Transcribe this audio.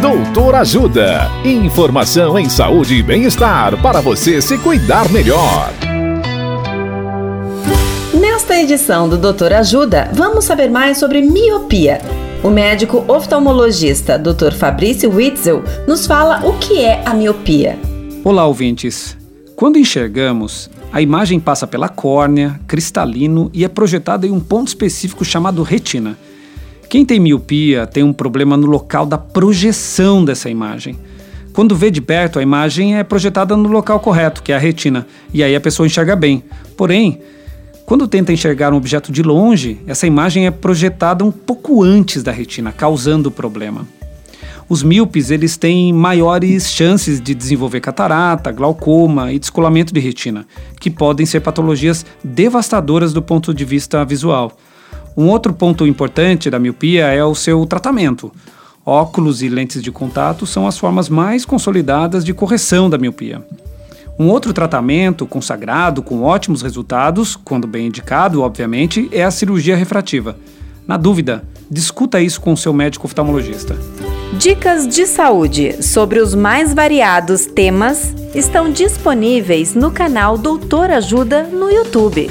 Doutor Ajuda. Informação em saúde e bem-estar para você se cuidar melhor. Nesta edição do Doutor Ajuda, vamos saber mais sobre miopia. O médico oftalmologista Dr. Fabrício Witzel nos fala o que é a miopia. Olá, ouvintes. Quando enxergamos, a imagem passa pela córnea, cristalino e é projetada em um ponto específico chamado retina. Quem tem miopia tem um problema no local da projeção dessa imagem. Quando vê de perto, a imagem é projetada no local correto, que é a retina, e aí a pessoa enxerga bem. Porém, quando tenta enxergar um objeto de longe, essa imagem é projetada um pouco antes da retina, causando o problema. Os míopes eles têm maiores chances de desenvolver catarata, glaucoma e descolamento de retina, que podem ser patologias devastadoras do ponto de vista visual. Um outro ponto importante da miopia é o seu tratamento. Óculos e lentes de contato são as formas mais consolidadas de correção da miopia. Um outro tratamento consagrado com ótimos resultados, quando bem indicado, obviamente, é a cirurgia refrativa. Na dúvida, discuta isso com seu médico oftalmologista. Dicas de saúde sobre os mais variados temas estão disponíveis no canal Doutor Ajuda no YouTube.